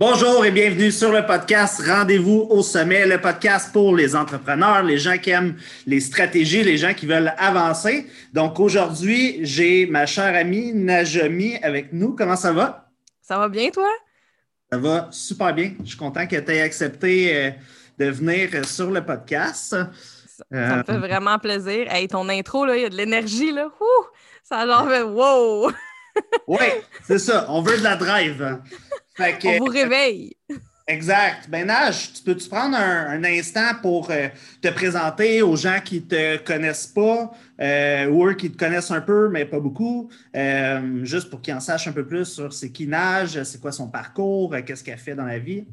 Bonjour et bienvenue sur le podcast Rendez-vous au sommet, le podcast pour les entrepreneurs, les gens qui aiment les stratégies, les gens qui veulent avancer. Donc aujourd'hui, j'ai ma chère amie Najami avec nous. Comment ça va? Ça va bien, toi? Ça va super bien. Je suis content que tu aies accepté euh, de venir sur le podcast. Ça, me fait euh, vraiment plaisir. Hey, ton intro, là, il y a de l'énergie, là. Ouh, ça a genre fait wow! oui, c'est ça. On veut de la drive. On vous réveille. Exact. Ben Nage, tu peux-tu prendre un, instant pour euh, te présenter aux gens qui ne te connaissent pas euh, ou qui te connaissent un peu, mais pas beaucoup, euh, juste pour qu'ils en sachent un peu plus sur c'est qui Nage, c'est quoi son parcours, qu'est-ce qu'elle fait dans la vie?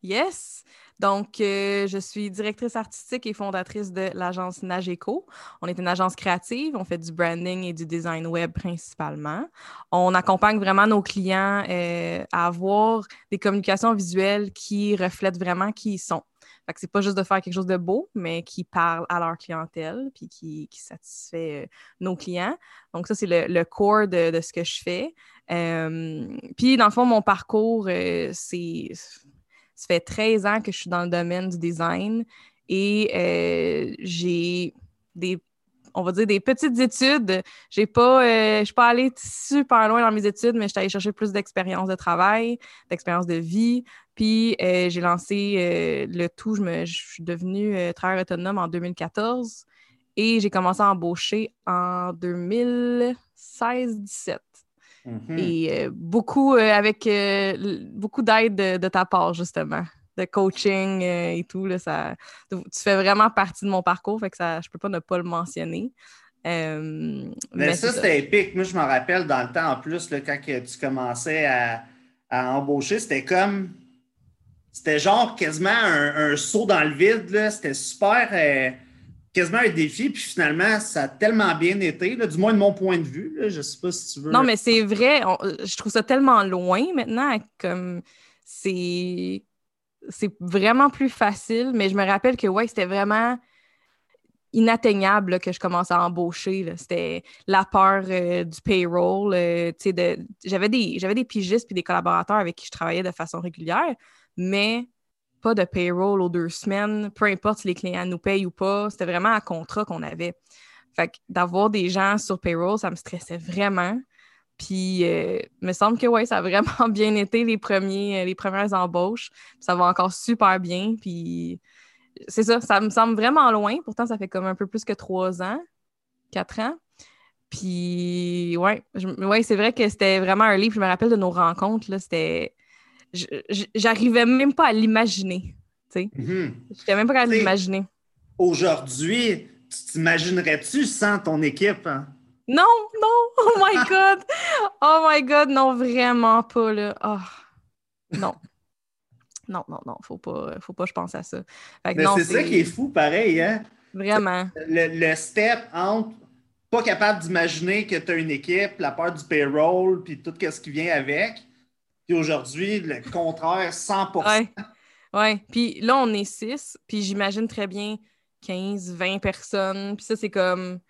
Yes. Donc, euh, je suis directrice artistique et fondatrice de l'agence Nageco. On est une agence créative, on fait du branding et du design web principalement. On accompagne vraiment nos clients euh, à avoir des communications visuelles qui reflètent vraiment qui ils sont. C'est pas juste de faire quelque chose de beau, mais qui parle à leur clientèle puis qui, satisfait euh, nos clients. Donc, ça, c'est le, le, core de, ce que je fais. puis, dans le fond, mon parcours, c'est ça fait 13 ans que je suis dans le domaine du design et euh, j'ai des, on va dire, des petites études. J'ai pas, euh, je suis pas allée super loin dans mes études, mais je suis allée chercher plus d'expérience de travail, d'expérience de vie. Puis euh, j'ai lancé le tout. Je, me, je suis devenue travailleur autonome en 2014 et j'ai commencé à embaucher en 2016-17. Mm-hmm. Et euh, beaucoup euh, avec euh, beaucoup d'aide de, ta part, justement, de coaching et tout. Là, ça, tu fais vraiment partie de mon parcours, fait que ça, je peux pas ne pas le mentionner. mais, ça, c'était épique. Moi, je me rappelle dans le temps, en plus, là, quand tu commençais à, embaucher, c'était comme. C'était genre quasiment un, saut dans le vide. C'était super quasiment un défi, puis finalement, ça a tellement bien été, du moins de mon point de vue. je ne sais pas si tu veux. Non, mais c'est vrai, je trouve ça tellement loin maintenant, comme c'est. Vraiment plus facile, mais je me rappelle que ouais, c'était vraiment inatteignable que je commençais à embaucher. C'était la peur euh, du payroll. Euh, j'avais des, des pigistes et des collaborateurs avec qui je travaillais de façon régulière, mais pas de payroll aux deux semaines, peu importe si les clients nous payent ou pas. C'était vraiment un contrat qu'on avait. Fait que d'avoir des gens sur payroll, ça me stressait vraiment. Puis, euh, il me semble que oui, ça a vraiment bien été les, premiers, euh, les premières embauches. Ça va encore super bien. Puis, c'est ça, ça me semble vraiment loin. Pourtant, ça fait comme un peu plus que trois ans, quatre ans. Puis, ouais, ouais c'est vrai que c'était vraiment un livre. Je me rappelle de nos rencontres. C'était j'arrivais même pas à l'imaginer. Tu sais. Mhm. J'étais même pas de l'imaginer. Aujourd'hui, tu t'imaginerais-tu sans ton équipe? Hein? Non, non, oh my God! Oh my God, non, vraiment pas, là. Oh, non. Non, non, non, faut pas, faut pas je pense à ça. c'est ça qui est fou, pareil, hein? Vraiment. Le, step entre pas capable d'imaginer que tu as une équipe, la part du payroll, puis tout ce qui vient avec, puis aujourd'hui, le contraire, 100% Oui. Ouais. Puis là, on est 6, puis j'imagine très bien 15, 20 personnes. Puis ça, c'est comme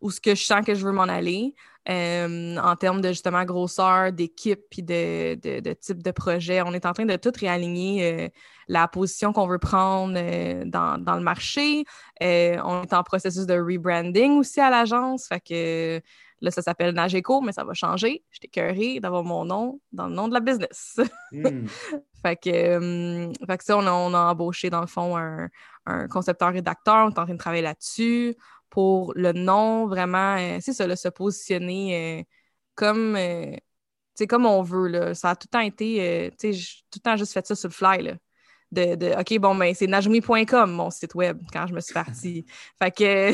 où ce que je sens que je veux m'en aller euh, en termes de justement grosseur, d'équipe, puis de, de, type de projet. On est en train de tout réaligner euh, la position qu'on veut prendre euh, dans, dans, le marché. on est en processus de rebranding aussi à l'agence. Fait que Là, ça s'appelle Nageco, mais ça va changer. J'étais curée d'avoir mon nom dans le nom de la business. Hmm. fait, que, fait que ça, on a, embauché dans le fond un, concepteur-rédacteur. On est en train de travailler là-dessus pour le nom, vraiment, euh, c'est ça, se positionner euh, comme, euh, comme on veut. Là. Ça a tout le temps été, tout le temps juste fait ça sur le fly. Là de, OK, bon, ben, c'est najmi.com, mon site web, quand je me suis partie. fait que,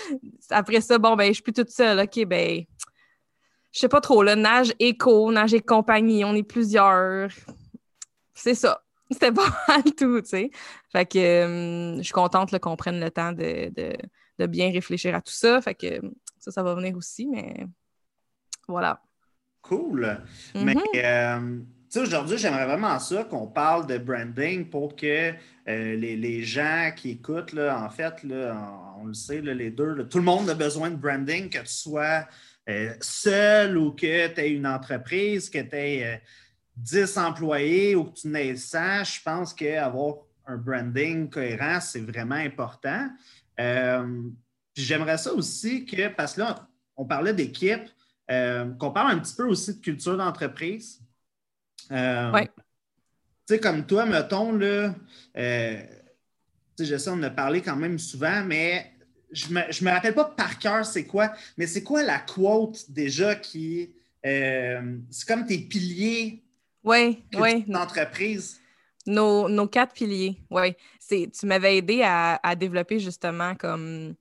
après ça, bon, ben, je suis plus toute seule. OK, ben, je sais pas trop, là, Nage Éco, Nage et compagnie, on est plusieurs. C'est ça. C'était pas mal tout, tu sais. Fait que hum, je suis contente qu'on prenne le temps de, bien réfléchir à tout ça. Fait que ça, ça va venir aussi, mais voilà. Cool. Mais mm-hmm. Euh, aujourd'hui, j'aimerais vraiment ça qu'on parle de branding pour que euh, les, gens qui écoutent, là, en fait, là, on, le sait, les deux, tout le monde a besoin de branding, que tu sois euh, seul ou que tu aies une entreprise, que tu aies 10 employés ou que tu n'aies 100, je pense qu'avoir un branding cohérent, c'est vraiment important. Euh, j'aimerais ça aussi que, parce que là, on parlait d'équipe, euh, qu'on parle un petit peu aussi de culture d'entreprise. Euh, oui. Tu sais, comme toi, mettons, là, je sais, on en a parlé quand même souvent, mais je ne me, me, rappelle pas par cœur c'est quoi, mais c'est quoi la quote déjà qui. c'est comme tes piliers oui, oui. d'entreprise. Nos, quatre piliers, oui. Tu m'avais aidé à, développer justement comme.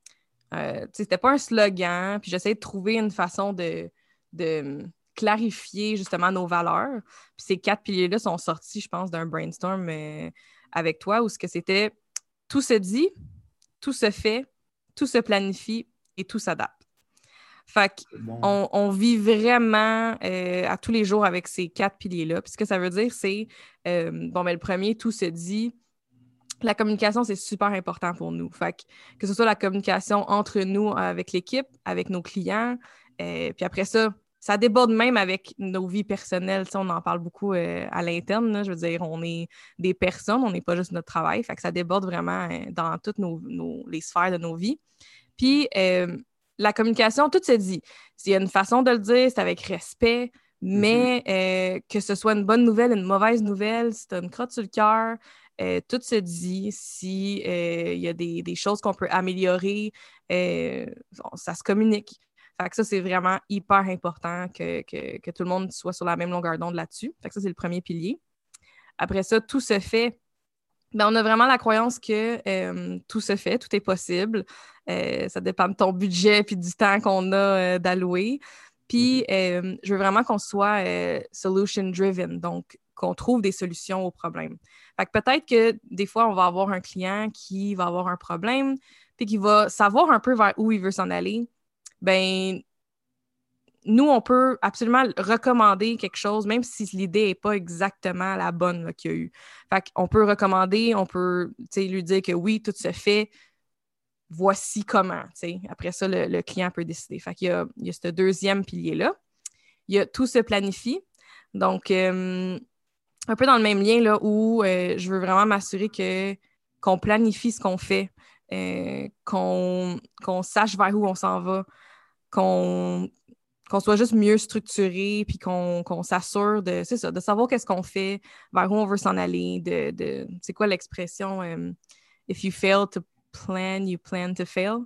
Euh, c'était pas un slogan, puis j'essayais de trouver une façon de, de clarifier justement nos valeurs. Puis ces quatre piliers-là sont sortis, je pense, d'un brainstorm euh, avec toi où ce que c'était tout se dit, tout se fait, tout se planifie et tout s'adapte. Fait qu'on on vit vraiment euh, à tous les jours avec ces quatre piliers-là. Puis ce que ça veut dire, c'est, euh, bon, mais le premier, tout se dit. La communication, c'est super important pour nous. Fait que, que ce soit la communication entre nous, avec l'équipe, avec nos clients, euh, puis après ça, ça déborde même avec nos vies personnelles. on en parle beaucoup à l'interne. Je veux dire, on est des personnes, on n'est pas juste notre travail. Fait que ça déborde vraiment dans toutes nos, les sphères de nos vies. Puis, la communication, tout se dit. S'il y a une façon de le dire, c'est avec respect, mais mm-hmm. euh, que ce soit une bonne nouvelle, une mauvaise nouvelle, si tu as une crotte sur le cœur, euh, tout se dit. S'il euh, y a des, choses qu'on peut améliorer, ça se communique. Fait que ça, c'est vraiment hyper important que, tout le monde soit sur la même longueur d'onde là-dessus. Fait que ça, c'est le premier pilier. Après ça, tout se fait ben, on a vraiment la croyance que euh, tout se fait, tout est possible. Euh, ça dépend de ton budget puis du temps qu'on a euh, d'allouer. Puis, mm-hmm. je veux vraiment qu'on soit solution-driven, donc qu'on trouve des solutions aux problèmes. Fait que peut-être que des fois, on va avoir un client qui va avoir un problème, puis qui va savoir un peu vers où il veut s'en aller. Ben, nous, on peut absolument recommander quelque chose, même si l'idée n'est pas exactement la bonne qu'il y a eu. Fait qu'on peut recommander, on peut lui dire que oui, tout se fait, voici comment. Après ça, le, client peut décider. Fait qu'il y a, il y a ce deuxième pilier-là. Il y a tout se planifie. Donc, euh, un peu dans le même lien là, où euh, je veux vraiment m'assurer qu'on planifie ce qu'on fait, euh, qu'on, qu'on sache vers où on s'en va, qu'on qu'on soit juste mieux structuré, puis qu'on s'assure de, ça, de savoir qu'est-ce qu'on fait, vers où on veut s'en aller, de, de c'est quoi l'expression euh, If you fail to plan, you plan to fail.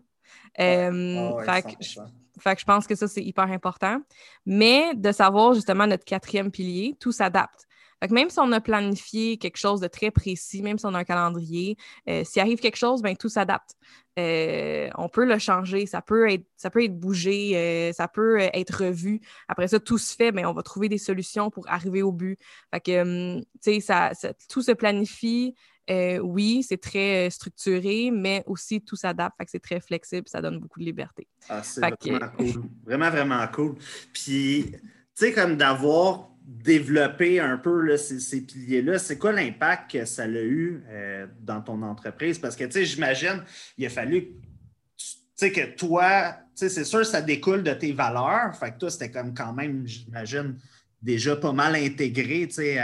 Euh, fait, que, je pense que ça, c'est hyper important. Mais de savoir justement notre quatrième pilier, tout s'adapte même si on a planifié quelque chose de très précis, même si on a un calendrier, euh, s'il arrive quelque chose, ben, tout s'adapte. Euh, on peut le changer, ça peut être, ça peut être bougé, euh, ça peut être revu. Après ça, tout se fait, mais on va trouver des solutions pour arriver au but. Fait que, hum, ça, tout se planifie. oui, c'est très structuré, mais aussi tout s'adapte. Fait que c'est très flexible, ça donne beaucoup de liberté. Ah, c'est vraiment cool. Vraiment, vraiment cool. Puis, tu sais, comme d'avoir développer un peu ces, piliers-là, c'est quoi l'impact que ça a eu euh, dans ton entreprise? Parce que, tu sais, j'imagine, il a fallu que toi, c'est sûr, ça découle de tes valeurs. Fait que toi, c'était comme quand même, j'imagine, déjà pas mal intégré, tu sais,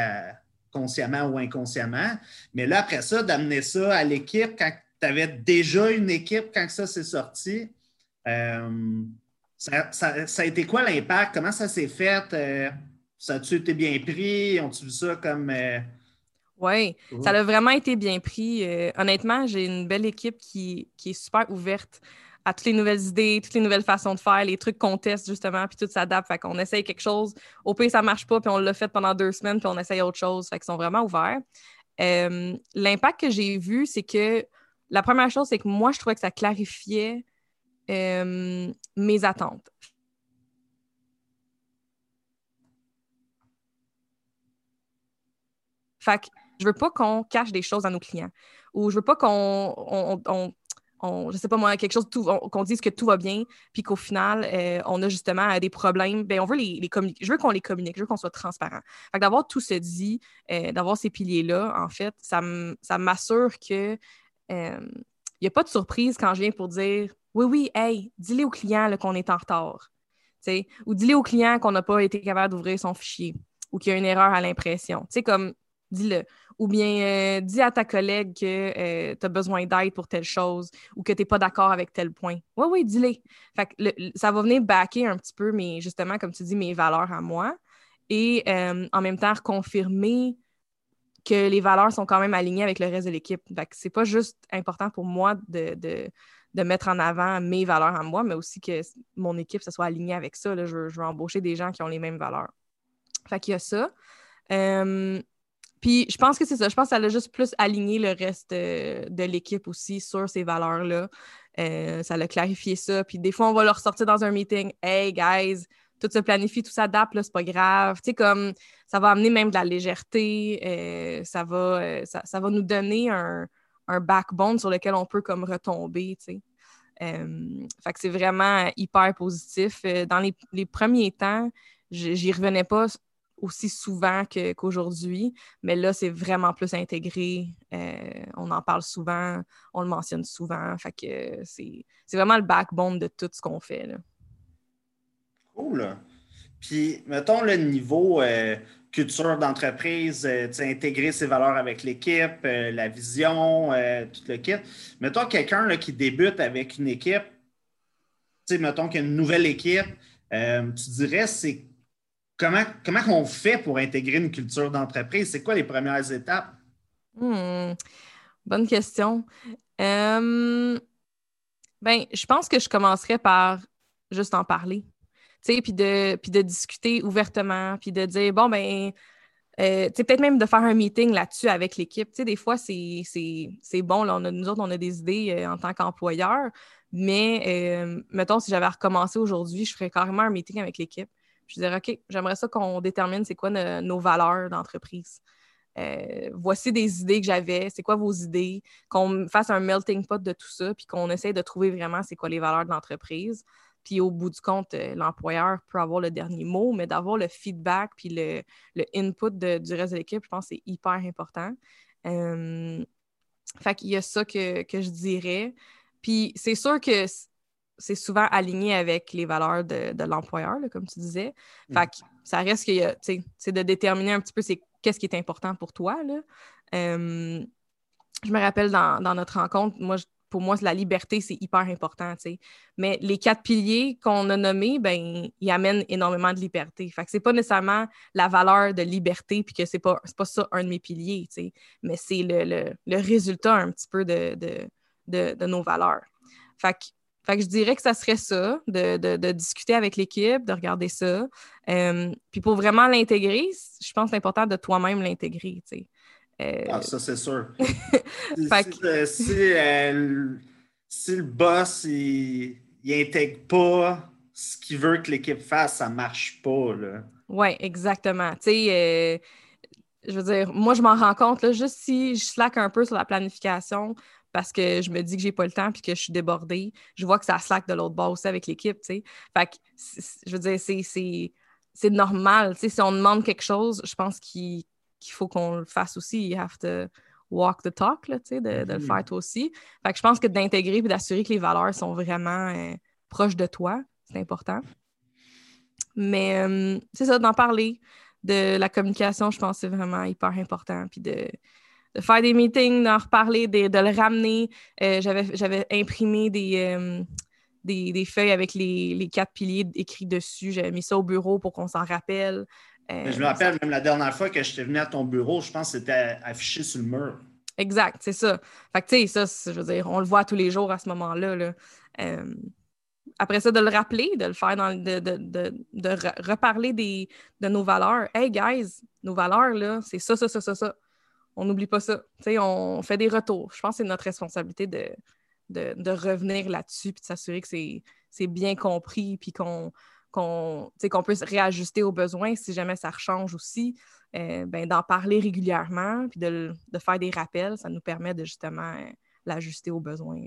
consciemment ou inconsciemment. Mais là, après ça, d'amener ça à l'équipe quand tu avais déjà une équipe quand ça s'est sorti, euh, ça, a été quoi l'impact? Comment ça s'est fait? Ça a-tu été bien pris? Ont-tu vu ça comme. Euh, oui, ça a vraiment été bien pris. Euh, honnêtement, j'ai une belle équipe qui, est super ouverte à toutes les nouvelles idées, toutes les nouvelles façons de faire, les trucs qu'on teste justement, puis tout s'adapte. Fait qu'on essaye quelque chose. Au pire, ça marche pas, puis on l'a fait pendant deux semaines, puis on essaye autre chose. Fait qu'ils sont vraiment ouverts. Euh, l'impact que j'ai vu, c'est que la première chose, c'est que moi, je trouvais que ça clarifiait mes attentes. Fait que je veux pas qu'on cache des choses à nos clients ou je veux pas qu'on, on, je sais pas moi, quelque chose, qu'on dise que tout va bien, puis qu'au final, euh, on a justement des problèmes. Bien, on veut les, communiquer. Je veux qu'on les communique, je veux qu'on soit transparent. Fait que d'avoir tout se dit, euh, d'avoir ces piliers-là, en fait, ça m'assure que il euh, n'y a pas de surprise quand je viens pour dire oui, oui, hey, dis-le au client qu'on est en retard. ou dis-le au client qu'on n'a pas été capable d'ouvrir son fichier ou qu'il y a une erreur à l'impression. Tu sais, comme, dis-le. Ou bien, euh, dis à ta collègue que euh, tu as besoin d'aide pour telle chose ou que tu n'es pas d'accord avec tel point. Oui, oui, dis-le. Ça va venir backer un petit peu, mais justement, comme tu dis, mes valeurs à moi. Et euh, en même temps, confirmer que les valeurs sont quand même alignées avec le reste de l'équipe. Fait que c'est pas juste important pour moi de, de, mettre en avant mes valeurs à moi, mais aussi que mon équipe se soit alignée avec ça. Je, veux, je, veux, embaucher des gens qui ont les mêmes valeurs. Fait qu'il y a ça. Puis je pense que c'est ça. Je pense que ça a juste plus aligné le reste euh, de l'équipe aussi sur ces valeurs-là. Euh, ça l'a clarifié ça. Puis des fois, on va leur sortir dans un meeting. Hey, guys, tout se planifie, tout s'adapte, c'est pas grave. Tu sais, comme ça va amener même de la légèreté. Euh, ça, va, ça, va nous donner un, backbone sur lequel on peut comme retomber, tu sais. fait que c'est vraiment hyper positif. Dans les, les premiers temps, j'y revenais pas aussi souvent qu'aujourd'hui, mais là, c'est vraiment plus intégré. Euh, on en parle souvent, on le mentionne souvent. Fait que c'est vraiment le backbone de tout ce qu'on fait. Cool. Puis, mettons le niveau euh, culture d'entreprise, euh, intégrer ses valeurs avec l'équipe, la vision, tout le kit. Mettons quelqu'un qui débute avec une équipe, mettons qu'il y a une nouvelle équipe, tu dirais c'est comment, comment on fait pour intégrer une culture d'entreprise? C'est quoi les premières étapes? Hmm, bonne question. Euh, ben, je pense que je commencerais par juste en parler. Puis de, puis de discuter ouvertement, puis de dire, bon, ben, euh, peut-être même de faire un meeting là-dessus avec l'équipe. Des fois, c'est bon. Là, nous autres, on a des idées euh, en tant qu'employeur, mais mettons, si j'avais recommencé aujourd'hui, je ferais carrément un meeting avec l'équipe. Je dirais, OK, j'aimerais ça qu'on détermine c'est quoi nos valeurs d'entreprise. Euh, voici des idées que j'avais, c'est quoi vos idées, qu'on fasse un melting pot de tout ça, puis qu'on essaye de trouver vraiment c'est quoi les valeurs de l'entreprise. Puis au bout du compte, euh, l'employeur peut avoir le dernier mot, mais d'avoir le feedback puis le, input du reste de l'équipe, je pense que c'est hyper important. Euh, fait qu'il y a ça que, que je dirais. Puis c'est sûr que c'est souvent aligné avec les valeurs de, l'employeur, comme tu disais. Mm. Fait que ça reste que c'est de déterminer un petit peu qu'est-ce qui est important pour toi. je me rappelle dans, notre rencontre, moi, pour moi, la liberté, c'est hyper important. Mais les quatre piliers qu'on a nommés, ben, ils amènent énormément de liberté. Fait que c'est pas nécessairement la valeur de liberté, puis que c'est pas, pas ça un de mes piliers, mais c'est le, résultat un petit peu de, de nos valeurs. Fait que fait que je dirais que ça serait ça, de, discuter avec l'équipe, de regarder ça. Euh, puis pour vraiment l'intégrer, je pense que c'est important de toi-même l'intégrer. Euh, ah, ça, c'est sûr. Euh, si, le boss, il n'intègre pas ce qu'il veut que l'équipe fasse, ça ne marche pas. Oui, exactement. Tu sais, je veux dire, moi, je m'en rends compte, là, juste si je slack un peu sur la planification, parce que je me dis que j'ai pas le temps puis que je suis débordée. Je vois que ça slack de l'autre bord aussi avec l'équipe, tu sais. Fait que, je veux dire, c'est normal. Tu sais, si on demande quelque chose, je pense qu'il faut qu'on le fasse aussi. You have to walk the talk, là, tu sais, de, le mm-hmm. faire toi aussi. Fait que je pense que d'intégrer et d'assurer que les valeurs sont vraiment euh, proches de toi, c'est important. Mais euh, c'est ça, d'en parler. De la communication, je pense que c'est vraiment hyper important. Puis de, de faire des meetings, d'en reparler, de, le ramener. Euh, j'avais imprimé euh, des, des, feuilles avec les, quatre piliers écrits dessus. J'avais mis ça au bureau pour qu'on s'en rappelle. Euh, je me rappelle même la dernière fois que j'étais venu à ton bureau, je pense que c'était affiché sur le mur. Exact, c'est ça. Fait que, tu sais, ça, je veux dire, on le voit tous les jours à ce moment-là. après ça, de le rappeler, de le faire, dans, de, de, reparler des, de nos valeurs. Hey, guys, nos valeurs, là, c'est ça, ça, ça, ça, ça on n'oublie pas ça. on fait des retours. Je pense que c'est notre responsabilité de, de, revenir là-dessus et de s'assurer que c'est bien compris puis qu'on qu'on peut se réajuster aux besoins si jamais ça change aussi. Euh, ben, d'en parler régulièrement puis de, faire des rappels, ça nous permet de justement euh, l'ajuster aux besoins.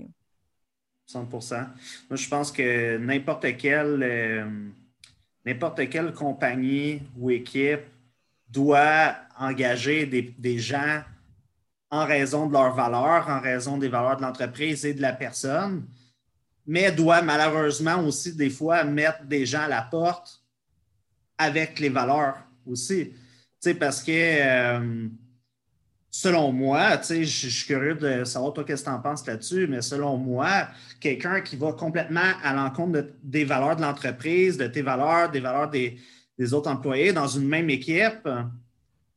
100 Moi, je pense que n'importe quelle, euh, n'importe quelle compagnie ou équipe doit engager des, gens en raison de leurs valeurs, en raison des valeurs de l'entreprise et de la personne, mais doit malheureusement aussi des fois mettre des gens à la porte avec les valeurs aussi. parce que euh, selon moi, je suis curieux de savoir toi qu'est-ce que tu en penses là-dessus, mais selon moi, quelqu'un qui va complètement à l'encontre des valeurs de l'entreprise, de tes valeurs, des valeurs des, autres employés dans une même équipe,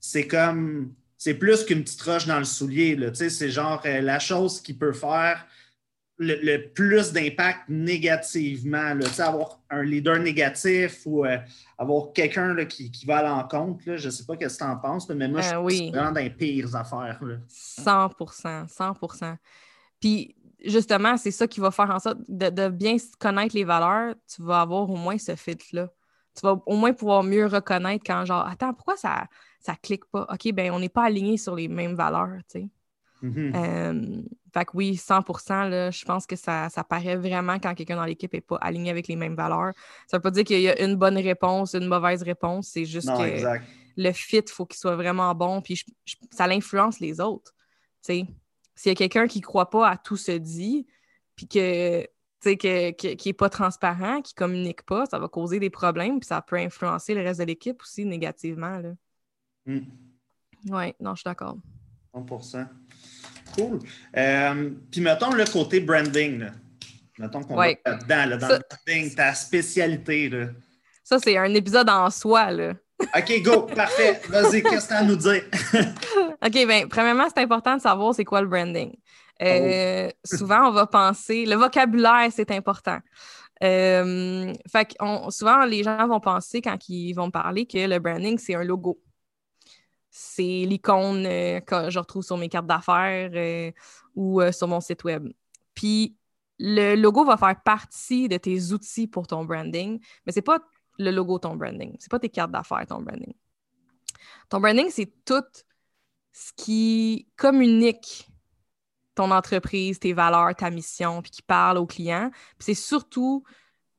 c'est comme c'est plus qu'une petite roche dans le soulier. C'est genre euh, la chose qui peut faire le, plus d'impact négativement, là, avoir un leader négatif ou euh, avoir quelqu'un qui, va à l'encontre. Je ne sais pas ce que tu en penses, mais moi, je euh, suis vraiment dans les pires affaires. 100% 100% Puis, justement, c'est ça qui va faire en sorte de, bien connaître les valeurs. Tu vas avoir au moins ce fit-là. Tu vas au moins pouvoir mieux reconnaître quand, genre, attends, pourquoi ça ça clique pas? OK, ben on n'est pas aligné sur les mêmes valeurs, tu sais. Mm-hmm. Euh, fait que oui, 100 là, je pense que ça, ça paraît vraiment quand quelqu'un dans l'équipe n'est pas aligné avec les mêmes valeurs. Ça ne veut pas dire qu'il y a une bonne réponse, une mauvaise réponse. C'est juste que le fit, il faut qu'il soit vraiment bon. Puis ça l'influence les autres. S'il y a quelqu'un qui ne croit pas à tout ce dit, puis que qui n'est pas transparent, qui ne communique pas, ça va causer des problèmes, puis ça peut influencer le reste de l'équipe aussi négativement. Mm. Oui, non, je suis d'accord. 100% Cool. Euh, puis mettons le côté branding. Là. Mettons qu'on va là-dedans, dans le branding, ta spécialité. Là. Ça, c'est un épisode en soi. Là. OK, go, parfait. Vas-y, qu'est-ce que tu as à nous dire? OK, bien, premièrement, c'est important de savoir c'est quoi le branding. Euh, oh. Souvent, on va penser, le vocabulaire, c'est important. Euh, fait souvent, les gens vont penser, quand ils vont parler, que le branding, c'est un logo c'est l'icône euh, que je retrouve sur mes cartes d'affaires euh, ou euh, sur mon site web. Puis le logo va faire partie de tes outils pour ton branding, mais c'est pas le logo ton branding, c'est pas tes cartes d'affaires ton branding. Ton branding, c'est tout ce qui communique ton entreprise, tes valeurs, ta mission, puis qui parle aux clients. C'est surtout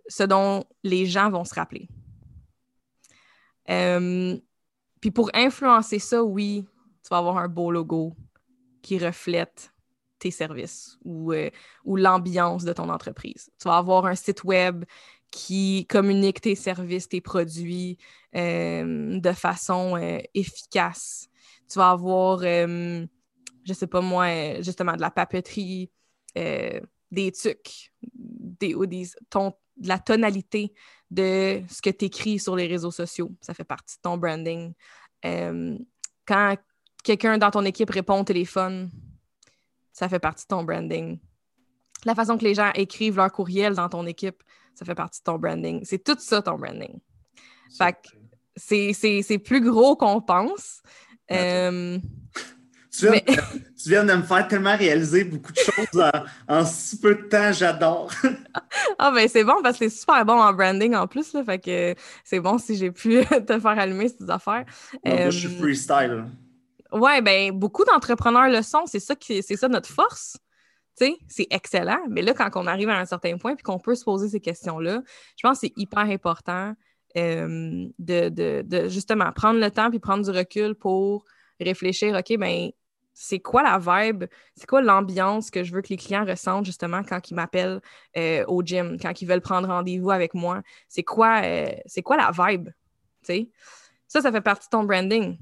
ce dont les gens vont se rappeler. Puis pour influencer ça, oui, tu vas avoir un beau logo qui reflète tes services ou, euh, ou l'ambiance de ton entreprise. Tu vas avoir un site web qui communique tes services, tes produits euh, de façon euh, efficace. Tu vas avoir, je ne sais pas moi, justement de la papeterie, des trucs, des, des ton, de la tonalité de ce que tu écris sur les réseaux sociaux. Ça fait partie de ton branding. Euh, quand quelqu'un dans ton équipe répond au téléphone, ça fait partie de ton branding. La façon que les gens écrivent leur courriel dans ton équipe, ça fait partie de ton branding. C'est tout ça, ton branding. Fait c'est plus gros qu'on pense. Euh, tu viens, de me faire tellement réaliser beaucoup de choses en, si peu de temps, j'adore. ah ben c'est bon parce que c'est super bon en branding en plus, là, fait que c'est bon si j'ai pu te faire allumer ces affaires. je suis euh, freestyle. Ouais, ben beaucoup d'entrepreneurs le sont, c'est ça qui c'est ça notre force. C'est excellent, mais là, quand on arrive à un certain point et qu'on peut se poser ces questions-là, je pense que c'est hyper important euh, de, de, de, justement prendre le temps puis prendre du recul pour réfléchir, OK, ben c'est quoi la vibe, c'est quoi l'ambiance que je veux que les clients ressentent justement quand ils m'appellent euh, au gym, quand ils veulent prendre rendez-vous avec moi? C'est quoi, euh, c'est quoi la vibe? sais? Ça, ça fait partie de ton branding.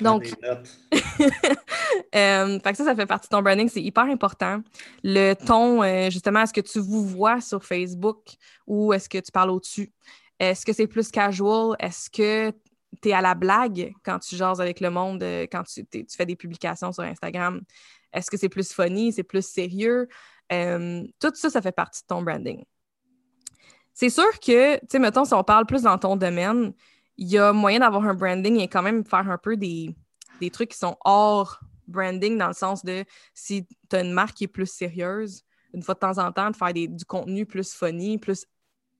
Donc, euh, fait que ça, ça fait partie de ton branding, c'est hyper important. Le ton, justement, est-ce que tu vous vois sur Facebook ou est-ce que tu parles au-dessus? Est-ce que c'est plus casual? Est-ce que tu es à la blague quand tu jases avec le monde, euh, quand tu, fais des publications sur Instagram? Est-ce que c'est plus funny, c'est plus sérieux? Euh, tout ça, ça fait partie de ton branding. C'est sûr que, tu sais, mettons, si on parle plus dans ton domaine, il y a moyen d'avoir un branding et quand même faire un peu des, des trucs qui sont hors branding dans le sens de si tu as une marque qui est plus sérieuse, une fois de temps en temps, de faire du contenu plus funny, plus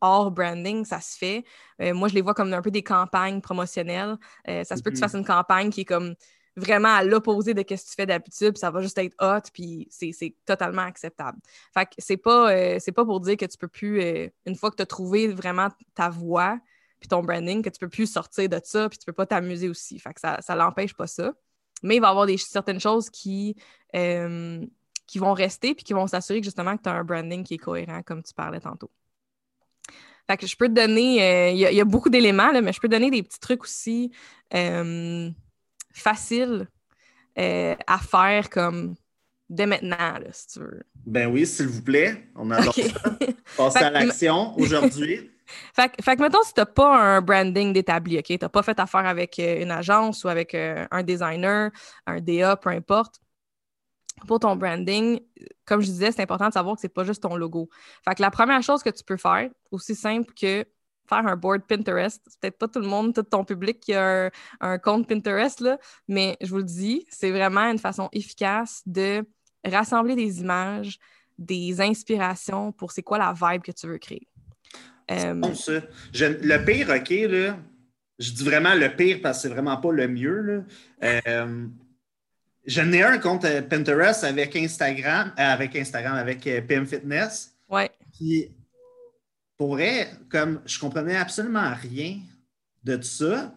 hors branding, ça se fait. Euh, moi, je les vois comme un peu des campagnes promotionnelles. Euh, ça se peut que tu fasses mhm. une campagne qui est comme vraiment à l'opposé de ce que tu fais d'habitude, puis ça va juste être hot, puis c'est totalement acceptable. Fait que c'est pas, euh, pas pour dire que tu peux plus, une fois que tu as trouvé vraiment ta voix, puis ton branding, que tu peux plus sortir de ça, puis tu peux pas t'amuser aussi. Fait que ça, ça l'empêche pas ça. Mais il va y avoir des, certaines choses qui, qui vont rester, puis qui vont s'assurer que justement que tu as un branding qui est cohérent, comme tu parlais tantôt. Fait que je peux te donner, euh, il y, a beaucoup d'éléments, mais je peux te donner des petits trucs aussi euh, facile euh, à faire comme dès maintenant, si tu veux. Ben oui, s'il vous plaît. On adore ça. Passer à l'action aujourd'hui. Fait, fait, que, mettons, si tu n'as pas un branding d'établi, OK? Tu n'as pas fait affaire avec une agence ou avec un designer, un DA, peu importe, pour ton branding, comme je disais, c'est important de savoir que c'est pas juste ton logo. Fait que la première chose que tu peux faire, aussi simple que faire un board Pinterest, c'est peut-être pas tout le monde, tout ton public qui a un, compte Pinterest, là, mais je vous le dis, c'est vraiment une façon efficace de rassembler des images, des inspirations pour c'est quoi la vibe que tu veux créer. Euh, bon, ça. le pire, OK, là, je dis vraiment le pire parce que c'est vraiment pas le mieux. Là. Euh, J'en ai un compte euh, Pinterest avec Instagram, euh, avec Instagram, avec euh, PM Fitness. Ouais. Puis, pour vrai, comme je comprenais absolument rien de tout ça.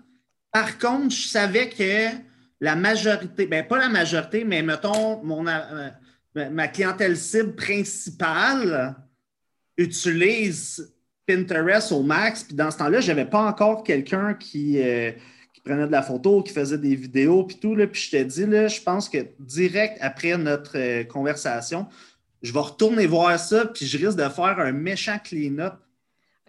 Par contre, je savais que la majorité, ben pas la majorité, mais mettons, mon, ma clientèle cible principale utilise Pinterest au max. Puis dans ce temps-là, je n'avais pas encore quelqu'un qui, prenait de la photo, qui faisait des vidéos, puis tout. Là, puis je t'ai dit, là, je pense que direct après notre euh, conversation, je vais retourner voir ça, puis je risque de faire un méchant clean-up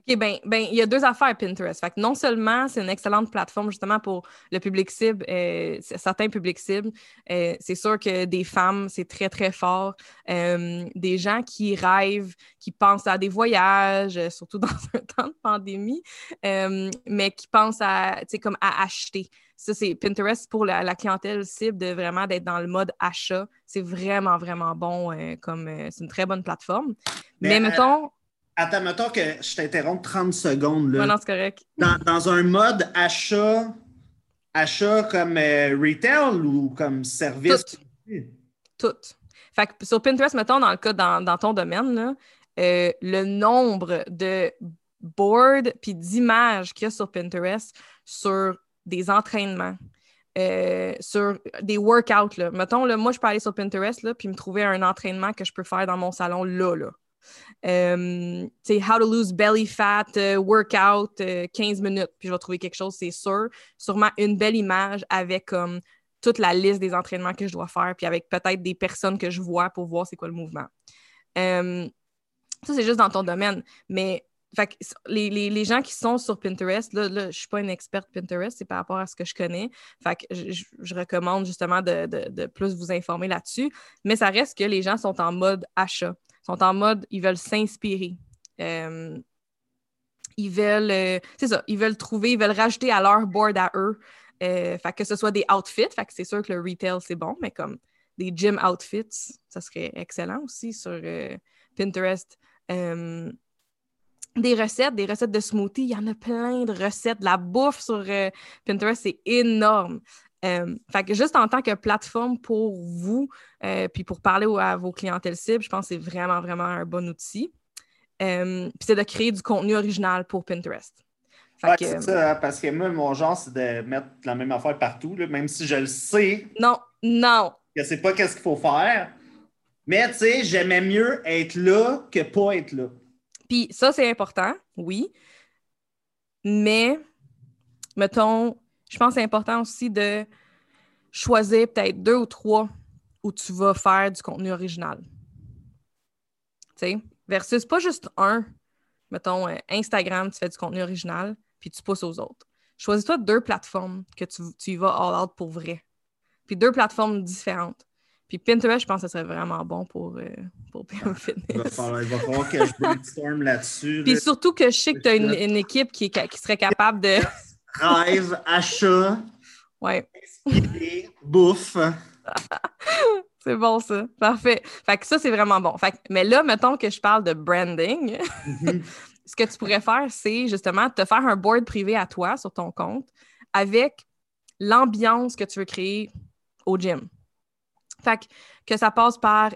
OK, ben, ben, il y a deux affaires Pinterest. Fait que non seulement c'est une excellente plateforme justement pour le public cible, euh, certains publics cibles. Euh, c'est sûr que des femmes, c'est très, très fort. Euh, des gens qui rêvent, qui pensent à des voyages, surtout dans un temps de pandémie, mais qui pensent à, comme à acheter. Ça, c'est Pinterest pour la, clientèle cible de vraiment d'être dans le mode achat. C'est vraiment, vraiment bon. comme c'est une très bonne plateforme. mais mettons. Attends, mettons que je t'interromps 30 secondes. Là. non, c'est correct. Dans, un mode achat, achat comme euh, retail ou comme service? Tout. Fait que sur Pinterest, mettons, dans le cas dans, ton domaine, là, euh, le nombre de boards puis d'images qu'il y a sur Pinterest sur des entraînements, euh, sur des workouts. Là. Mettons, là, moi, je peux aller sur Pinterest là, puis me trouver un entraînement que je peux faire dans mon salon là. là. Euh, how to lose belly fat, euh, workout, 15 euh, minutes, puis je vais trouver quelque chose, c'est sûr. Sûrement une belle image avec comme toute la liste des entraînements que je dois faire, puis avec peut-être des personnes que je vois pour voir c'est quoi le mouvement. ça, c'est juste dans ton domaine. Mais les, gens qui sont sur Pinterest, là, là je ne suis pas une experte Pinterest, c'est par rapport à ce que je connais. Fait je, recommande justement de, de, plus vous informer là-dessus. Mais ça reste que les gens sont en mode achat sont en mode, ils veulent s'inspirer. Euh, ils veulent, euh, c'est ça, ils veulent trouver, ils veulent rajouter à leur board à eux. Euh, que ce soit des outfits, c'est sûr que le retail, c'est bon, mais comme des gym outfits, ça serait excellent aussi sur Pinterest. des recettes, des recettes de smoothie, il y en a plein de recettes. La bouffe sur Pinterest, c'est énorme. Euh, fait que juste en tant que plateforme pour vous, euh, puis pour parler à vos clientèles cibles, je pense que c'est vraiment, vraiment un bon outil. Euh, puis c'est de créer du contenu original pour Pinterest. c'est ça, hein, parce que moi, mon genre, c'est de mettre la même affaire partout, même si je le sais. Non, non. Je sais pas qu'est-ce qu'il faut faire. Mais tu sais, j'aimais mieux être là que pas être là. Puis ça, c'est important, oui. Mais, mettons, je pense que c'est important aussi de choisir peut-être deux ou trois où tu vas faire du contenu original. Tu sais, versus pas juste un. Mettons, euh, Instagram, tu fais du contenu original, puis tu pousses aux autres. Choisis-toi deux plateformes que tu, tu y vas all out pour vrai. Puis deux plateformes différentes. Puis Pinterest, je pense que ce serait vraiment bon pour, euh, pour Fitness. Il va, falloir, que je brainstorm là-dessus. Puis surtout que je sais que tu as une, une, équipe qui, qui serait capable de rêve, achat, ouais. bouffe. c'est bon, ça. Parfait. Fait que ça, c'est vraiment bon. Fait mais là, mettons que je parle de branding. Mhm. Ce que tu pourrais faire, c'est justement te faire un board privé à toi sur ton compte avec l'ambiance que tu veux créer au gym. Fait que, ça passe par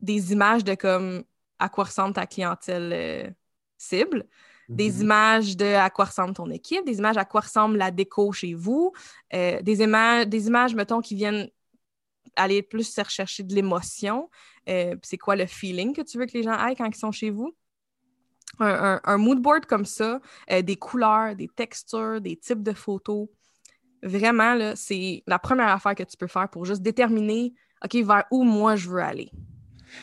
des images de comme à quoi ressemble ta clientèle euh, cible, des mhm. images de à quoi ressemble ton équipe, des images à quoi ressemble la déco chez vous, euh, des, images, des images, mettons, qui viennent aller plus rechercher de l'émotion. Euh, c'est quoi le feeling que tu veux que les gens aient quand ils sont chez vous? Un, mood board comme ça, euh, des couleurs, des textures, des types de photos, vraiment, c'est la première affaire que tu peux faire pour juste déterminer, OK, vers où moi je veux aller.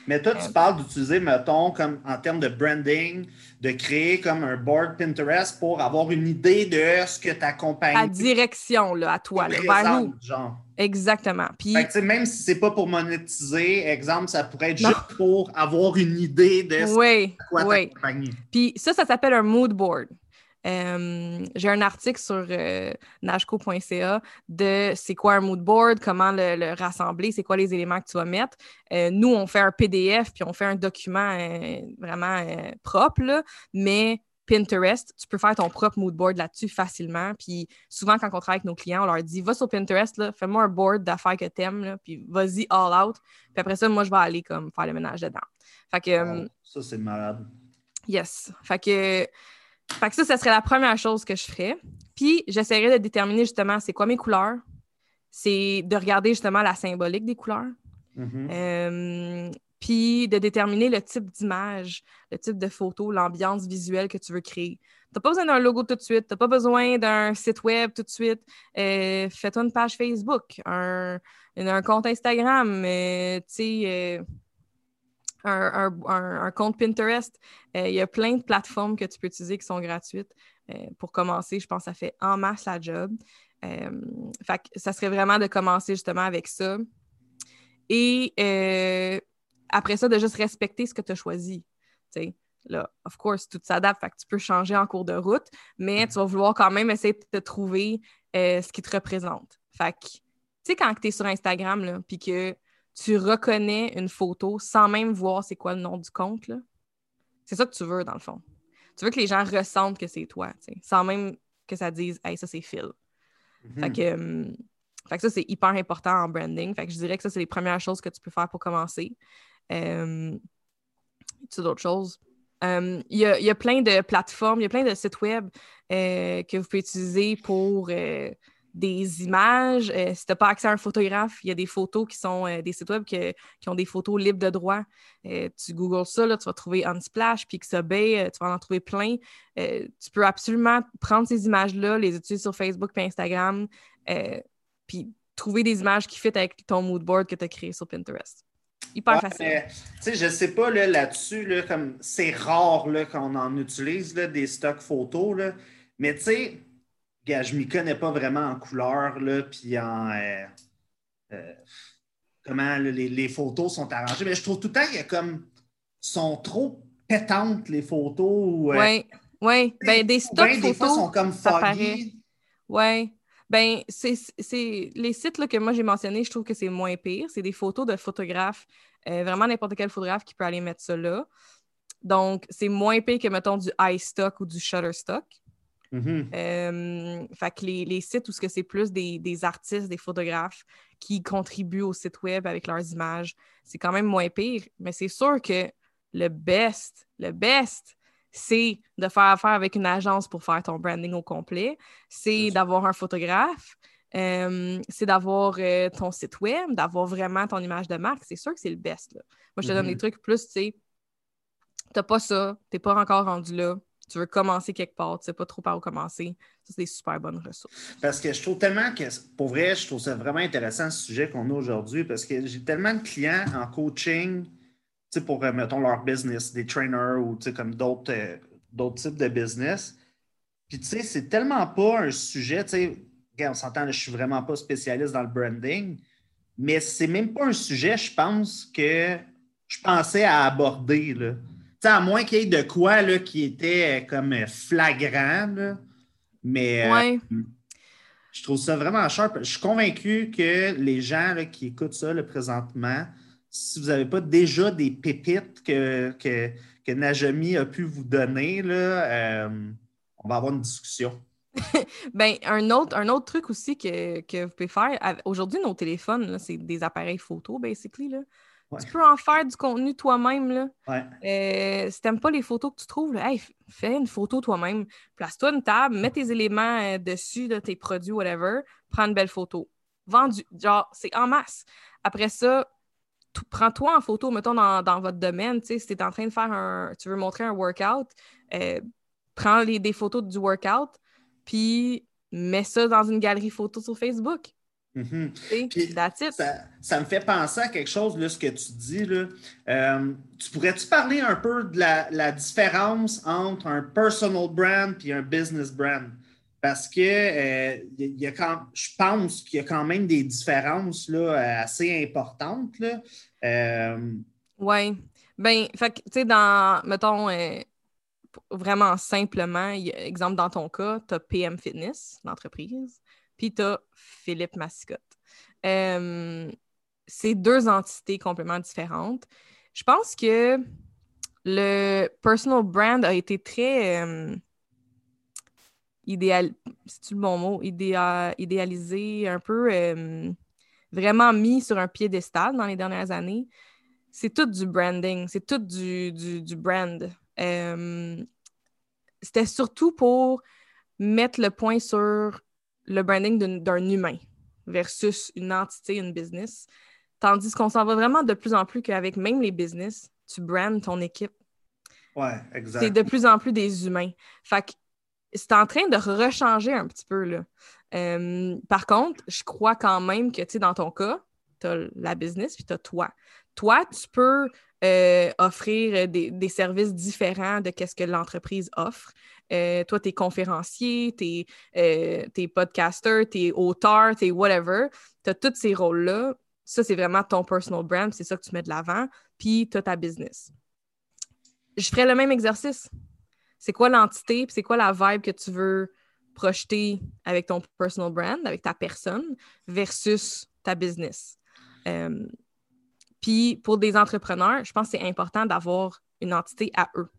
Mais toi, tu parles d'utiliser, mettons, comme en termes de branding, de créer comme un board Pinterest pour avoir une idée de ce que ta compagnie. À direction, là, à toi, là, vers où? Genre. Exactement. Puis... même si c'est pas pour monétiser, exemple, ça pourrait être juste pour avoir une idée de ce quoi ta compagnie. Puis ça, ça s'appelle un mood board. Euh, j'ai un article sur euh, nashco.ca de c'est quoi un mood board, comment le, rassembler, c'est quoi les éléments que tu vas mettre. Euh, nous, on fait un PDF puis on fait un document vraiment propre, mais Pinterest, tu peux faire ton propre mood board là-dessus facilement. Puis souvent, quand on travaille avec nos clients, on leur dit va sur Pinterest, fais-moi un board d'affaires que t'aimes, puis vas-y all out. Puis après ça, moi, je vais aller comme faire le ménage dedans. Fait que. ça, c'est malade. Yes. Fait que fait que ça, ce serait la première chose que je ferais. Puis, j'essaierais de déterminer justement c'est quoi mes couleurs. C'est de regarder justement la symbolique des couleurs. Mm-hmm. Euh, puis de déterminer le type d'image, le type de photo, l'ambiance visuelle que tu veux créer. Tu n'as pas besoin d'un logo tout de suite, tu n'as pas besoin d'un site web tout de suite. Euh, fais-toi une page Facebook, un, un compte Instagram, euh, tu sais un, compte Pinterest. Euh, il y a plein de plateformes que tu peux utiliser qui sont gratuites. Euh, pour commencer, je pense que ça fait en masse la job. Euh, fait ça serait vraiment de commencer justement avec ça. Et après ça, de juste respecter ce que tu as choisi. là, of course, tout s'adapte, fait que tu peux changer en cours de route, mais tu vas vouloir quand même essayer de te trouver ce qui te représente. Fait que, tu sais, quand tu es sur Instagram, puis que tu reconnais une photo sans même voir c'est quoi le nom du compte. C'est ça que tu veux, dans le fond. Tu veux que les gens ressentent que c'est toi, sans même que ça dise Hey, ça c'est Phil. Mhm. Hum, fait, que, ça, c'est hyper important en branding. Fait que je dirais que ça, c'est les premières choses que tu peux faire pour commencer. Euh, tu d'autres choses? Hum, il y, a, plein de plateformes, il y a plein de sites web euh, que vous pouvez utiliser pour euh, des images. Euh, si tu n'as pas accès à un photographe, il y a des photos qui sont euh, des sites web qui ont des photos libres de droit. Euh, tu googles ça, là, tu vas trouver Unsplash, Pixabay, tu vas en trouver plein. tu peux absolument prendre ces images-là, les utiliser sur Facebook et Instagram, puis trouver des images qui fit avec ton mood board que tu as créé sur Pinterest. Hyper facile. Tu sais, je sais pas là-dessus, là, comme c'est rare qu'on en utilise des stocks photos, là, mais tu sais, je m'y connais pas vraiment en couleur, là, puis en. Euh, euh, comment les, photos sont arrangées. Mais je trouve tout le temps qu'elles comme sont trop pétantes, les photos. Oui, euh, oui. Ben, des stocks photos. Des fois, sont comme foggy. Oui. Ben, c'est les sites là, que moi j'ai mentionnés, je trouve que c'est moins pire. C'est des photos de photographes, vraiment n'importe quel photographe qui peut aller mettre ça là. Donc, c'est moins pire que, mettons, du iStock ou du Shutterstock. Mm-hmm. Euh, fait que les, sites où ce que c'est plus des, artistes, des photographes qui contribuent au site web avec leurs images, c'est quand même moins pire. Mais c'est sûr que le best, le best, c'est de faire affaire avec une agence pour faire ton branding au complet. C'est d'avoir un photographe. Euh, c'est d'avoir euh, ton site web, d'avoir vraiment ton image de marque. C'est sûr que c'est le best. Moi, je te donne des mm-hmm. trucs plus, tu sais, t'as pas ça, t'es pas encore rendu là tu veux commencer quelque part, tu sais pas trop par où commencer. Ça, c'est des super bonnes ressources. Parce que je trouve tellement que, pour vrai, je trouve ça vraiment intéressant ce sujet qu'on a aujourd'hui parce que j'ai tellement de clients en coaching, pour, euh, mettons, leur business, des trainers ou, comme d'autres, euh, d'autres types de business. Puis, tu sais, c'est tellement pas un sujet, tu sais, on s'entend, je suis vraiment pas spécialiste dans le branding, mais c'est même pas un sujet, je pense, que je pensais à aborder, là à moins qu'il y ait de quoi là, qui était euh, comme euh, flagrant, mais euh, je trouve ça vraiment sharp. Je suis convaincu que les gens qui écoutent ça présentement, si vous n'avez pas déjà des pépites que, que, que Najami a pu vous donner, là, on va avoir une discussion. ben, un autre, un autre truc aussi que, que vous pouvez faire, aujourd'hui, nos téléphones, c'est des appareils photo, basically. Là. Tu peux en faire du contenu toi-même. Là. Euh, si t'aimes pas les photos que tu trouves, fais une photo toi-même. Place-toi une table, mets tes éléments euh, dessus, de tes produits, whatever. Prends une belle photo. Vendu. Genre, c'est en masse. Après ça, prends-toi en photo, mettons, dans, votre domaine. Si tu es en train de faire un. Tu veux montrer un workout, euh, prends les, des photos du workout, puis mets ça dans une galerie photo sur Facebook. Mm-hmm. ça, me fait penser à quelque chose, là, ce que tu dis. Là. Euh, tu pourrais-tu parler un peu de la, différence entre un personal brand et un business brand? Parce que euh, y a quand, je pense qu'il y a quand même des différences là, assez importantes. Là. Euh, oui. Ben, fait tu sais, dans, mettons, vraiment simplement, exemple dans ton cas, tu as PM Fitness, l'entreprise puis tu Philippe Mascotte. Euh, c'est deux entités complètement différentes. Je pense que le personal brand a été très euh, idéal, c'est le bon mot, idéalisé, un peu euh, vraiment mis sur un piédestal dans les dernières années. C'est tout du branding, c'est tout du, du, du brand. C'était surtout pour mettre le point sur le branding d'un humain versus une entité, une business. Tandis qu'on s'en va vraiment de plus en plus qu'avec même les business, tu brandes ton équipe. Ouais, exact. C'est de plus en plus des humains. Fait que c'est en train de rechanger un petit peu, là. Euh, par contre, je crois quand même que, tu sais, dans ton cas, tu as la business puis tu as toi. Toi, tu peux euh, offrir des, des, services différents de ce que l'entreprise offre. Euh, toi, tu es conférencier, tu es, euh, podcaster, es auteur, tu es whatever. Tu as tous ces rôles-là. Ça, c'est vraiment ton personal brand, c'est ça que tu mets de l'avant. Puis, tu as ta business. Je ferais le même exercice. C'est quoi l'entité, c'est quoi la vibe que tu veux projeter avec ton personal brand, avec ta personne, versus ta business? Euh, puis pour des entrepreneurs, je pense que c'est important d'avoir une entité à eux.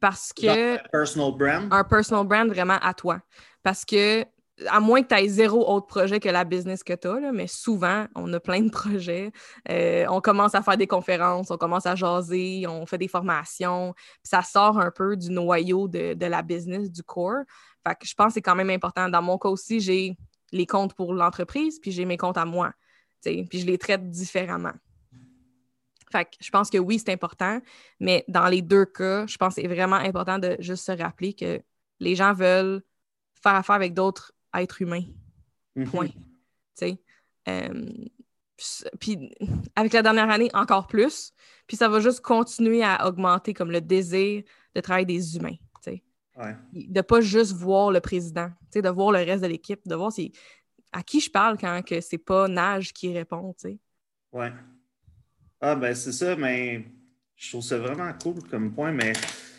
Parce que. un personal brand. Un personal brand vraiment à toi. Parce que, à moins que tu aies zéro autre projet que la business que tu as, mais souvent, on a plein de projets. Euh, on commence à faire des conférences, on commence à jaser, on fait des formations. Puis ça sort un peu du noyau de, de la business, du core. Fait que je pense que c'est quand même important. Dans mon cas aussi, j'ai les comptes pour l'entreprise, puis j'ai mes comptes à moi. Puis je les traite différemment. Fait que je pense que oui, c'est important, mais dans les deux cas, je pense que c'est vraiment important de juste se rappeler que les gens veulent faire affaire avec d'autres êtres humains. Mhm. Point. Euh, puis avec la dernière année, encore plus. Puis ça va juste continuer à augmenter comme le désir de travailler des humains. Ouais. De pas juste voir le président, de voir le reste de l'équipe, de voir à qui je parle quand que c'est pas Nage qui répond. sais. Ouais. Ah, ben c'est ça, mais je trouve ça vraiment cool comme point, mais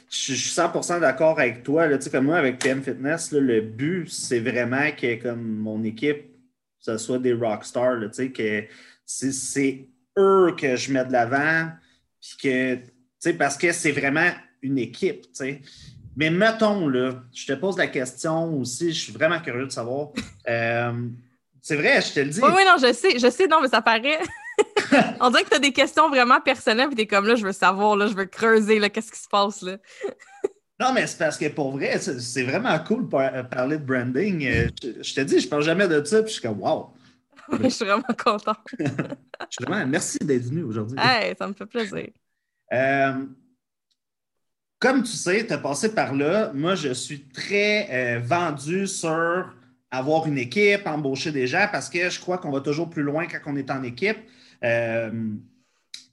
je suis 100% d'accord avec toi. Là, comme moi, avec PM Fitness, le but, c'est vraiment que comme mon équipe, ce soit des rockstars, que c'est eux que je mets de l'avant, puis que, parce que c'est vraiment une équipe. Mais mettons, là, je te pose la question aussi, je suis vraiment curieux de savoir. Euh, c'est vrai, je te le dis. Oui, oui, non, je sais, je sais, non, mais ça paraît. On dirait que tu as des questions vraiment personnelles, puis tu es comme là, je veux savoir, là, je veux creuser, là, qu'est-ce qui se passe, là? non, mais c'est parce que pour vrai, c'est vraiment cool de euh, parler de branding. Euh, je, te dis, je parle jamais de ça, puis je suis comme, wow. je suis vraiment content. je suis vraiment, merci d'être venu aujourd'hui. Hey, ça me fait plaisir. Euh, comme tu sais, tu as passé par là. Moi, je suis très vendu sur avoir une équipe, embaucher des gens, parce que je crois qu'on va toujours plus loin quand on est en équipe. Euh,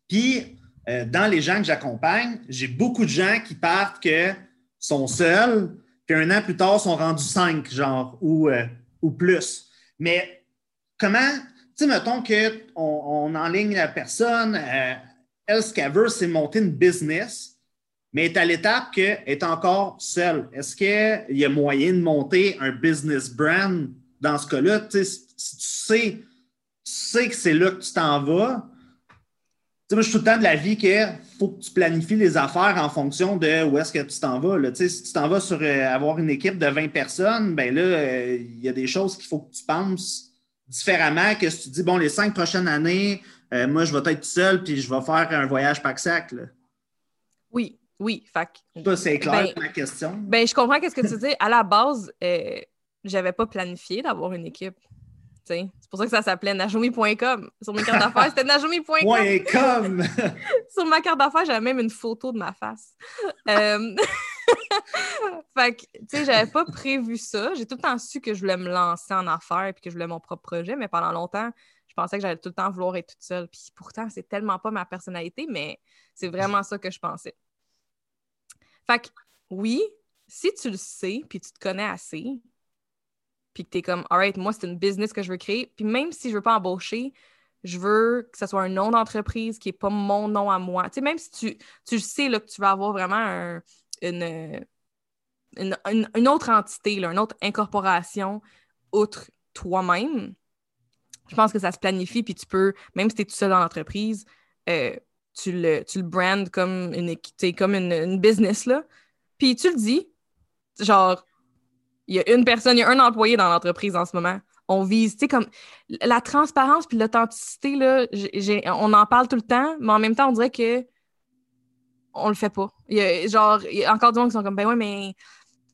puis, euh, dans les gens que j'accompagne, j'ai beaucoup de gens qui partent que sont seuls, puis un an plus tard, sont rendus cinq, genre, ou, euh, ou plus. Mais comment, tu sais, mettons qu'on on enligne la personne, elle, ce qu'elle veut, c'est monter une business mais est à l'étape qu'elle est encore seule. Est-ce qu'il y a moyen de monter un business brand dans ce cas-là? Si tu sais, tu sais que c'est là que tu t'en vas, moi, je suis tout le temps de la vie qu'il faut que tu planifies les affaires en fonction de où est-ce que tu t'en vas. Là. Si tu t'en vas sur euh, avoir une équipe de 20 personnes, ben là, euh, il y a des choses qu'il faut que tu penses différemment que si tu dis, bon, les cinq prochaines années, euh, moi, je vais être seul puis je vais faire un voyage pack-sac. Oui, oui, fac. c'est clair ben, ma question. Ben, je comprends ce que tu dis. À la base, j'avais pas planifié d'avoir une équipe. C'est pour ça que ça s'appelait najomi.com. Sur mes cartes d'affaires, c'était najomi.com. .com. Sur ma carte d'affaires, j'avais même une photo de ma face. Euh, fait que, tu sais, j'avais pas prévu ça. J'ai tout le temps su que je voulais me lancer en affaires et que je voulais mon propre projet, mais pendant longtemps, je pensais que j'allais tout le temps vouloir être toute seule. Puis pourtant, c'est tellement pas ma personnalité, mais c'est vraiment ça que je pensais. Fait que, oui, si tu le sais, puis tu te connais assez, puis que tu es comme, alright, moi, c'est une business que je veux créer, puis même si je veux pas embaucher, je veux que ce soit un nom d'entreprise qui n'est pas mon nom à moi. Tu sais, même si tu, tu sais là, que tu vas avoir vraiment une, une, autre entité, une autre incorporation outre toi-même, je pense que ça se planifie, puis tu peux, même si tu es tout seul dans l'entreprise, euh, tu, le, tu le brandes comme une, comme une, une business, là. Puis tu le dis, genre, il y a une personne, il y a un employé dans l'entreprise en ce moment. On vise, tu sais, comme la transparence puis l'authenticité, là, on en parle tout le temps, mais en même temps, on dirait que on le fait pas. Il y a, genre, il y a encore des gens qui sont comme, ben ouais, mais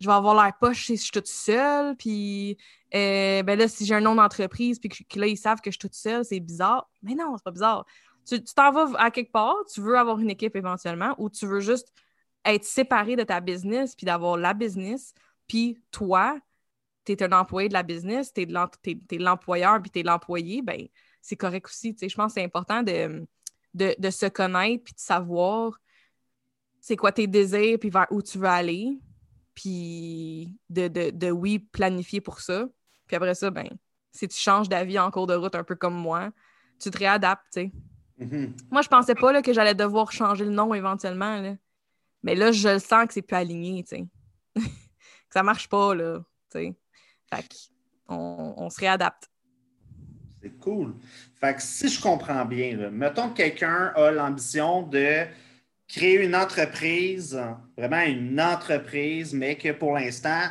je vais avoir l'air poche si je suis toute seule, puis euh, ben là, si j'ai un nom d'entreprise, puis que, là, ils savent que je suis toute seule, c'est bizarre. Mais non, c'est pas bizarre. Tu t'en vas à quelque part, tu veux avoir une équipe éventuellement, ou tu veux juste être séparé de ta business, puis d'avoir la business, puis toi, tu es un employé de la business, tu es, l'employeur, puis tu es l'employé, ben c'est correct aussi. Je pense que c'est important de, de, se connaître, puis de savoir c'est quoi tes désirs, puis vers où tu veux aller, puis de, de, oui, planifier pour ça. Puis après ça, ben, si tu changes d'avis en cours de route, un peu comme moi, tu te réadaptes, tu sais. Mm-hmm. Moi, je pensais pas là, que j'allais devoir changer le nom éventuellement, là. Mais là, je sens que c'est plus aligné, tu sais. ça marche pas, là. Fait on, se réadapte. C'est cool. Fait que si je comprends bien, mettons que quelqu'un a l'ambition de créer une entreprise, vraiment une entreprise, mais que pour l'instant,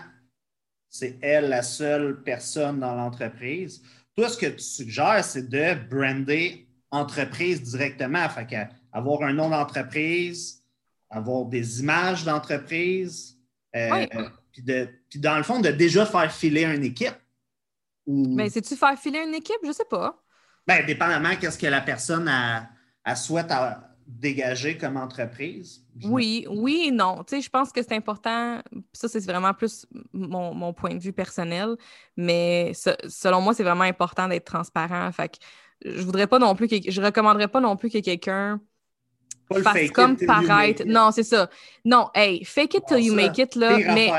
c'est elle la seule personne dans l'entreprise. Toi, ce que tu suggères, c'est de brander entreprise directement. Fait avoir un nom d'entreprise, avoir des images d'entreprise, euh, puis, dans le fond, de déjà faire filer une équipe. Mais c'est-tu faire filer une équipe? Je sais pas. Bien, dépendamment qu'est-ce que la personne a, souhaite dégager comme entreprise. Oui, oui et non. Tu sais, je pense que c'est important. Ça, c'est vraiment plus mon, point de vue personnel. Mais selon moi, c'est vraiment important d'être transparent. Fait que je voudrais pas non plus que, je recommanderais pas non plus que quelqu'un fasse comme paraître. Non, c'est ça. Non, hey, fake it till you make it, là. Mais,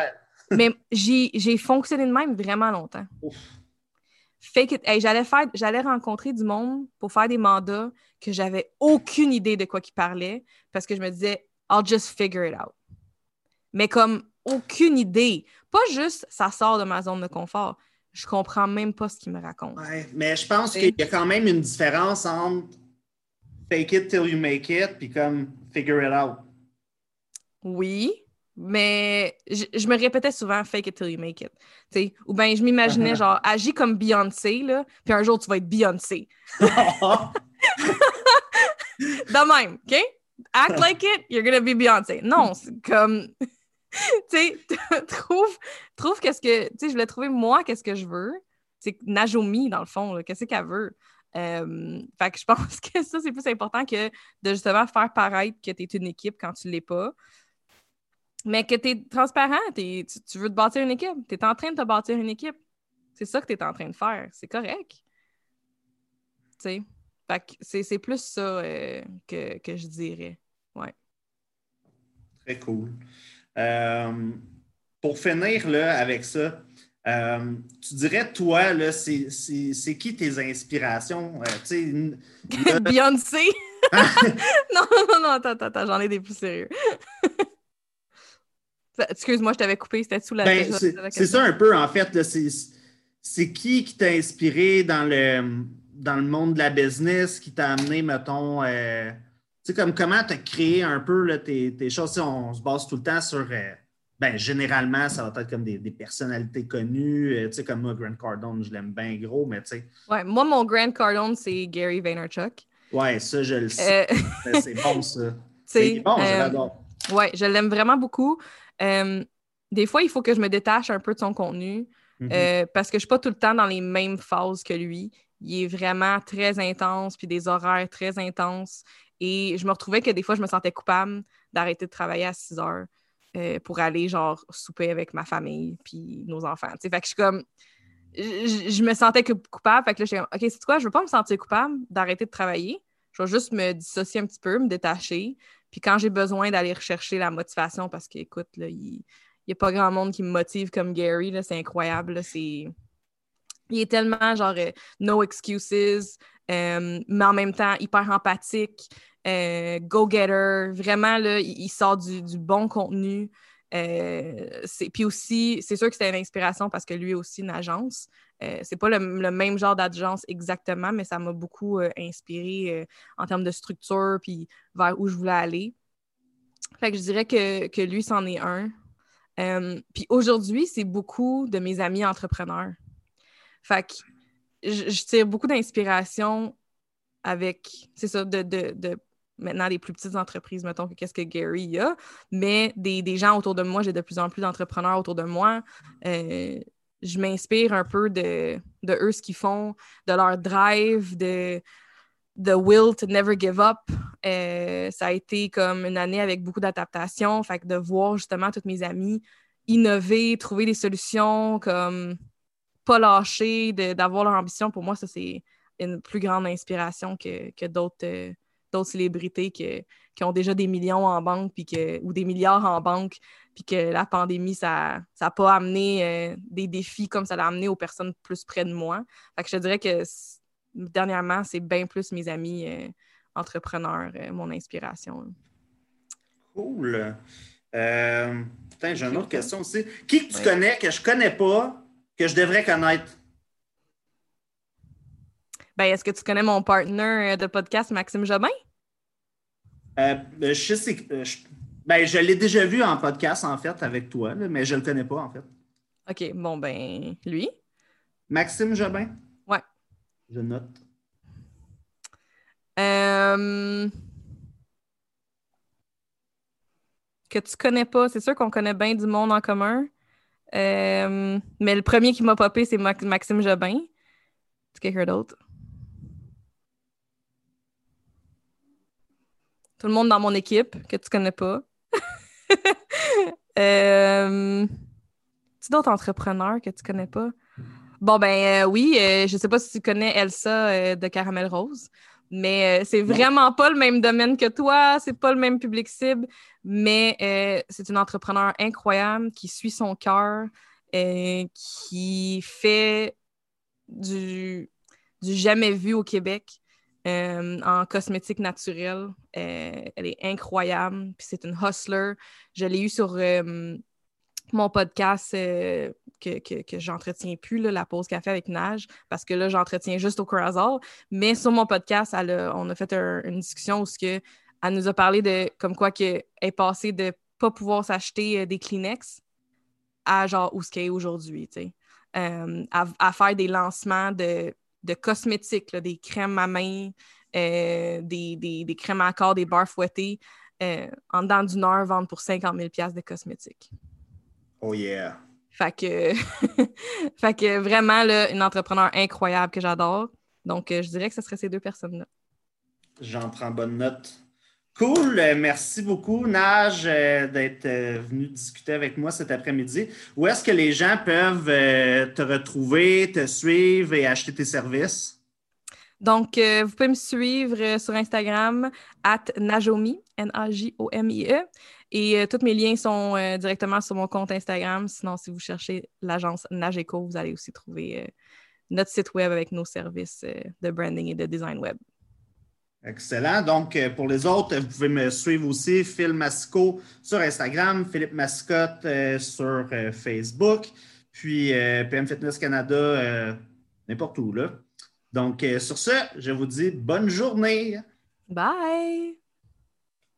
mais j'ai fonctionné de même vraiment longtemps. Fake it. Hey, j'allais faire, j'allais rencontrer du monde pour faire des mandats que j'avais aucune idée de quoi qu'ils parlaient parce que je me disais, I'll just figure it out. Mais comme aucune idée. Pas juste ça sort de ma zone de confort. Je comprends même pas ce qu'ils me racontent. Ouais, mais je pense qu'il y a quand même une différence entre fake it till you make it puis comme figure it out. Oui, mais je, me répétais souvent fake it till you make it. Ou bien je m'imaginais genre agis comme Beyoncé, là, puis un jour tu vas être Beyoncé. De même, OK? Act like it, you're gonna be Beyoncé. Non, c'est comme. tu sais, trouve, trouve qu'est-ce que. Tu sais, je voulais trouver moi qu'est-ce que je veux. C'est Najomi, dans le fond, qu'est-ce qu'elle veut? Euh, fait que je pense que ça, c'est plus important que de justement faire paraître que tu es une équipe quand tu l'es pas. Mais que tu es transparent, tu, veux te bâtir une équipe. Tu es en train de te bâtir une équipe. C'est ça que tu es en train de faire. C'est correct. Tu sais. c'est plus ça euh, que, je dirais. Ouais. Très cool. Euh, pour finir là, avec ça, euh, tu dirais, toi, là, c'est, qui tes inspirations? Beyoncé? non, non, non, attends, attends, j'en ai des plus sérieux. Excuse-moi, je t'avais coupé, c'était sous la. Ben, c'est ça un peu, en fait. C'est qui qui t'a inspiré dans le, dans le monde de la business, qui t'a amené, mettons, euh, tu sais, comme comment tu as créé un peu là, tes, tes, choses? On se base tout le temps sur. Euh, ben, généralement, ça va être comme des, personnalités connues. Euh, tu sais, comme moi, Grant Cardone, je l'aime bien gros, mais tu sais. Ouais, moi, mon Grant Cardone, c'est Gary Vaynerchuk. Ouais, ça, je le sais. c'est bon, ça. C'est bon, je l'adore. Ouais, je l'aime vraiment beaucoup. Euh, des fois, il faut que je me détache un peu de son contenu mhm. euh, parce que je ne suis pas tout le temps dans les mêmes phases que lui. Il est vraiment très intense, puis des horaires très intenses. Et je me retrouvais que des fois, je me sentais coupable d'arrêter de travailler à 6 heures. pour aller, genre, souper avec ma famille puis nos enfants. Fait que je suis comme... Je, me sentais coupable. Fait que là, suis comme, OK, c'est quoi? Je veux pas me sentir coupable d'arrêter de travailler. Je vais juste me dissocier un petit peu, me détacher. Puis quand j'ai besoin d'aller rechercher la motivation, parce qu'écoute, il n'y a pas grand monde qui me motive comme Gary, c'est incroyable. Il est tellement genre euh, no excuses, euh, mais en même temps hyper empathique, euh, go-getter. Vraiment, là, il, sort du, bon contenu. puis aussi, c'est sûr que c'était une inspiration parce que lui aussi une agence. C'est pas le, même genre d'agence exactement, mais ça m'a beaucoup inspiré en termes de structure puis vers où je voulais aller. Fait que je dirais que, que lui, c'en est un. puis aujourd'hui, c'est beaucoup de mes amis entrepreneurs. Fait que je, tire beaucoup d'inspiration avec, c'est ça, de, de, maintenant des plus petites entreprises, mettons, que qu'est-ce que Gary a, mais des, gens autour de moi, j'ai de plus en plus d'entrepreneurs autour de moi. Euh, je m'inspire un peu de, de eux, ce qu'ils font, de leur drive, de the will to never give up. Euh, ça a été comme une année avec beaucoup d'adaptation. Fait que de voir justement toutes mes amies innover, trouver des solutions, comme pas lâcher, d'avoir leur ambition, pour moi, ça, c'est une plus grande inspiration que, que d'autres euh, d'autres célébrités qui ont déjà des millions en banque puis que, ou des milliards en banque, puis que la pandémie, ça n'a pas amené euh, des défis comme ça l'a amené aux personnes plus près de moi. Fait que je dirais que dernièrement, c'est bien plus mes amis euh, entrepreneurs, mon inspiration. Cool. j'ai une autre question aussi. Qui tu connais que je connais pas, que je devrais connaître? Ben, est-ce que tu connais mon partner de podcast, Maxime Jobin? Euh, ben, je sais euh, je, ben, je l'ai déjà vu en podcast, en fait, avec toi, mais je ne le connais pas, en fait. OK, bon, ben, lui? Maxime Jobin? Ouais. Je note. Euh... Que tu connais pas, c'est sûr qu'on connaît bien du monde en commun. Euh, mais le premier qui m'a popé, c'est Maxime Jobin. Est-ce quelqu'un d'autre? Tout le monde dans mon équipe que tu connais pas. euh... Tu d'autres entrepreneurs que tu connais pas? Bon, ben euh, oui, euh, je sais pas si tu connais Elsa de Caramel Rose, mais c'est vraiment pas le même domaine que toi, c'est pas le même public cible mais euh, c'est une entrepreneur incroyable qui suit son cœur, euh, qui fait du, du, jamais vu au Québec euh, en cosmétique naturelle. elle est incroyable, puis c'est une hustler. Je l'ai eu sur mon podcast que, que, que j'entretiens plus, la pause café avec Nage, parce que là, j'entretiens juste au Curazao. Mais sur mon podcast, on a fait une discussion où que elle nous a parlé de comme quoi qu'elle est passée de pas pouvoir s'acheter euh, des Kleenex à genre où ce qu'elle est aujourd'hui, tu sais. Euh, à, faire des lancements de, cosmétiques, des crèmes à main, euh, des, crèmes à corps, des barres fouettées, en dedans d'une heure, vendre pour 50 000 de cosmétiques. Oh yeah! Fait que, fait que vraiment, là, une entrepreneur incroyable que j'adore. Donc, je dirais que ce serait ces deux personnes-là. J'en prends bonne note. Cool. Euh, merci beaucoup, Nage, euh, d'être euh, venu discuter avec moi cet après-midi. Où est-ce que les gens peuvent te retrouver, te suivre et acheter tes services? Donc, vous pouvez me suivre sur Instagram, at Najomi, N-A-J-O-M-I-E. Et tous mes liens sont directement sur mon compte Instagram. Sinon, si vous cherchez l'agence Nageco, vous allez aussi trouver notre site web avec nos services de branding et de design web. Excellent. Donc, euh, pour les autres, vous pouvez me suivre aussi, Phil Masco sur Instagram, Philippe Mascotte euh, sur euh, Facebook, puis PM Fitness Canada, n'importe où. Là. Donc, sur ce, je vous dis bonne journée. Bye.